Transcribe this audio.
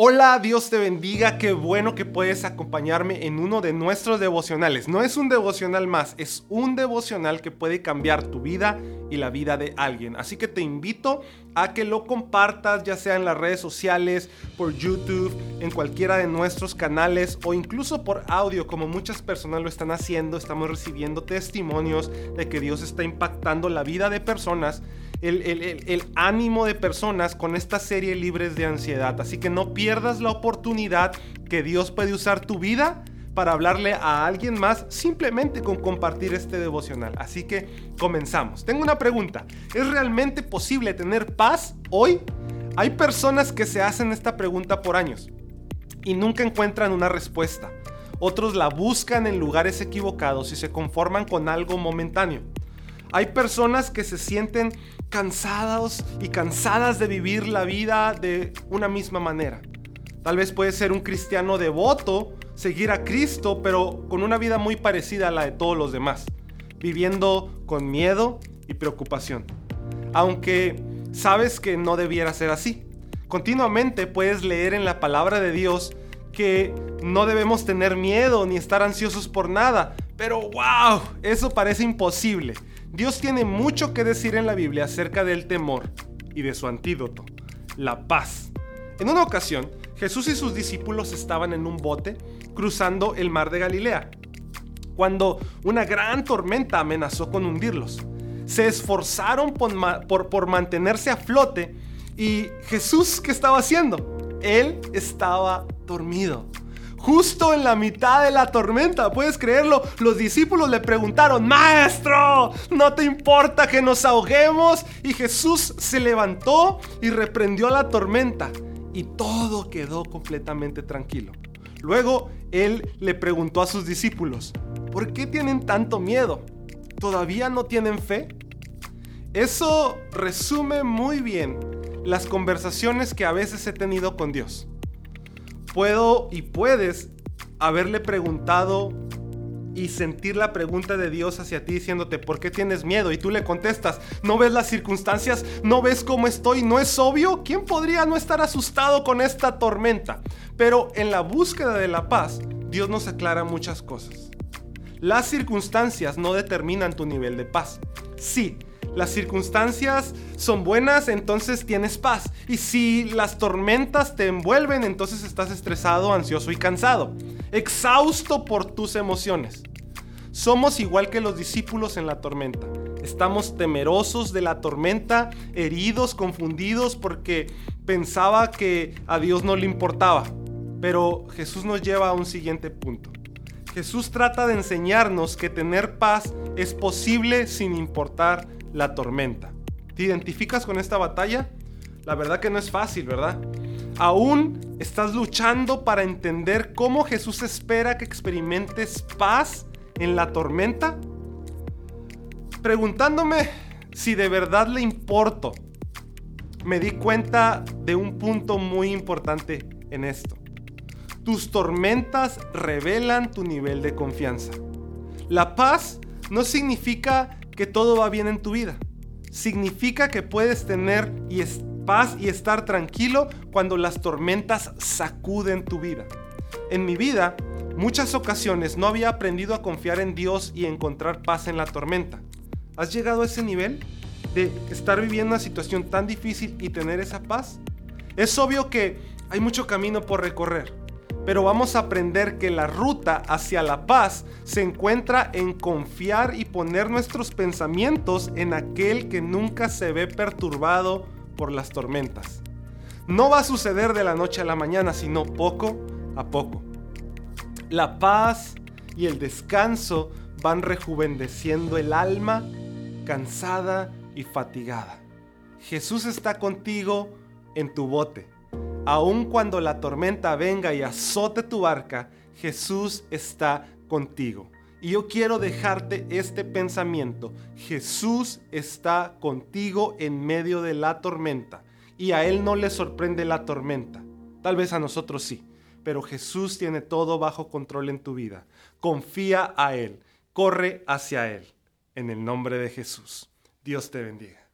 Hola, Dios te bendiga, qué bueno que puedes acompañarme en uno de nuestros devocionales. No es un devocional más, es un devocional que puede cambiar tu vida y la vida de alguien. Así que te invito a que lo compartas ya sea en las redes sociales, por YouTube, en cualquiera de nuestros canales o incluso por audio como muchas personas lo están haciendo. Estamos recibiendo testimonios de que Dios está impactando la vida de personas el, ánimo de personas con esta serie Libres de Ansiedad. Así que no pierdas la oportunidad que Dios puede usar tu vida para hablarle a alguien más simplemente con compartir este devocional. Así que comenzamos. Tengo una pregunta. ¿Es realmente posible tener paz hoy? Hay personas que se hacen esta pregunta por años y nunca encuentran una respuesta. Otros la buscan en lugares equivocados y se conforman con algo momentáneo. Hay personas que se sienten cansados y cansadas de vivir la vida de una misma manera. Tal vez puede ser un cristiano devoto, seguir a Cristo, pero con una vida muy parecida a la de todos los demás, viviendo con miedo y preocupación. Aunque sabes que no debiera ser así. Continuamente puedes leer en la palabra de Dios que no debemos tener miedo ni estar ansiosos por nada. Pero wow, eso parece imposible. Dios tiene mucho que decir en la Biblia acerca del temor y de su antídoto, la paz. En una ocasión, Jesús y sus discípulos estaban en un bote cruzando el mar de Galilea, cuando una gran tormenta amenazó con hundirlos. Se esforzaron por, mantenerse a flote y Jesús, ¿qué estaba haciendo? Él estaba dormido justo en la mitad de la tormenta. ¿Puedes creerlo? Los discípulos le preguntaron, Maestro, ¿no te importa que nos ahoguemos? Y Jesús se levantó y reprendió la tormenta y todo quedó completamente tranquilo. Luego él le preguntó a sus discípulos, ¿por qué tienen tanto miedo? ¿Todavía no tienen fe? Eso resume muy bien las conversaciones que a veces he tenido con Dios puedo y puedes haberle preguntado y sentir la pregunta de Dios hacia ti diciéndote, ¿por qué tienes miedo? Y tú le contestas, ¿no ves las circunstancias? ¿No ves cómo estoy? ¿No es obvio? ¿Quién podría no estar asustado con esta tormenta? Pero en la búsqueda de la paz, Dios nos aclara muchas cosas. Las circunstancias no determinan tu nivel de paz. Sí, las circunstancias son buenas, entonces tienes paz. Y si las tormentas te envuelven, entonces estás estresado, ansioso y cansado, exhausto por tus emociones. Somos igual que los discípulos en la tormenta. Estamos temerosos de la tormenta, heridos, confundidos porque pensaba que a Dios no le importaba. Pero Jesús nos lleva a un siguiente punto. Jesús trata de enseñarnos que tener paz es posible sin importar la tormenta. ¿Te identificas con esta batalla? La verdad que no es fácil, ¿verdad? Aún estás luchando para entender cómo Jesús espera que experimentes paz en la tormenta. Preguntándome si de verdad le importo, me di cuenta de un punto muy importante en esto. Tus tormentas revelan tu nivel de confianza. La paz no significa que todo va bien en tu vida. Significa que puedes tener y paz y estar tranquilo cuando las tormentas sacuden tu vida. En mi vida, muchas ocasiones no había aprendido a confiar en Dios y encontrar paz en la tormenta. ¿Has llegado a ese nivel de estar viviendo una situación tan difícil y tener esa paz? Es obvio que hay mucho camino por recorrer pero vamos a aprender que la ruta hacia la paz se encuentra en confiar y poner nuestros pensamientos en aquel que nunca se ve perturbado por las tormentas. No va a suceder de la noche a la mañana, sino poco a poco. La paz y el descanso van rejuveneciendo el alma cansada y fatigada. Jesús está contigo en tu bote Aun cuando la tormenta venga y azote tu barca, Jesús está contigo. Y yo quiero dejarte este pensamiento. Jesús está contigo en medio de la tormenta. Y a Él no le sorprende la tormenta. Tal vez a nosotros sí. Pero Jesús tiene todo bajo control en tu vida. Confía a Él. Corre hacia Él. En el nombre de Jesús. Dios te bendiga.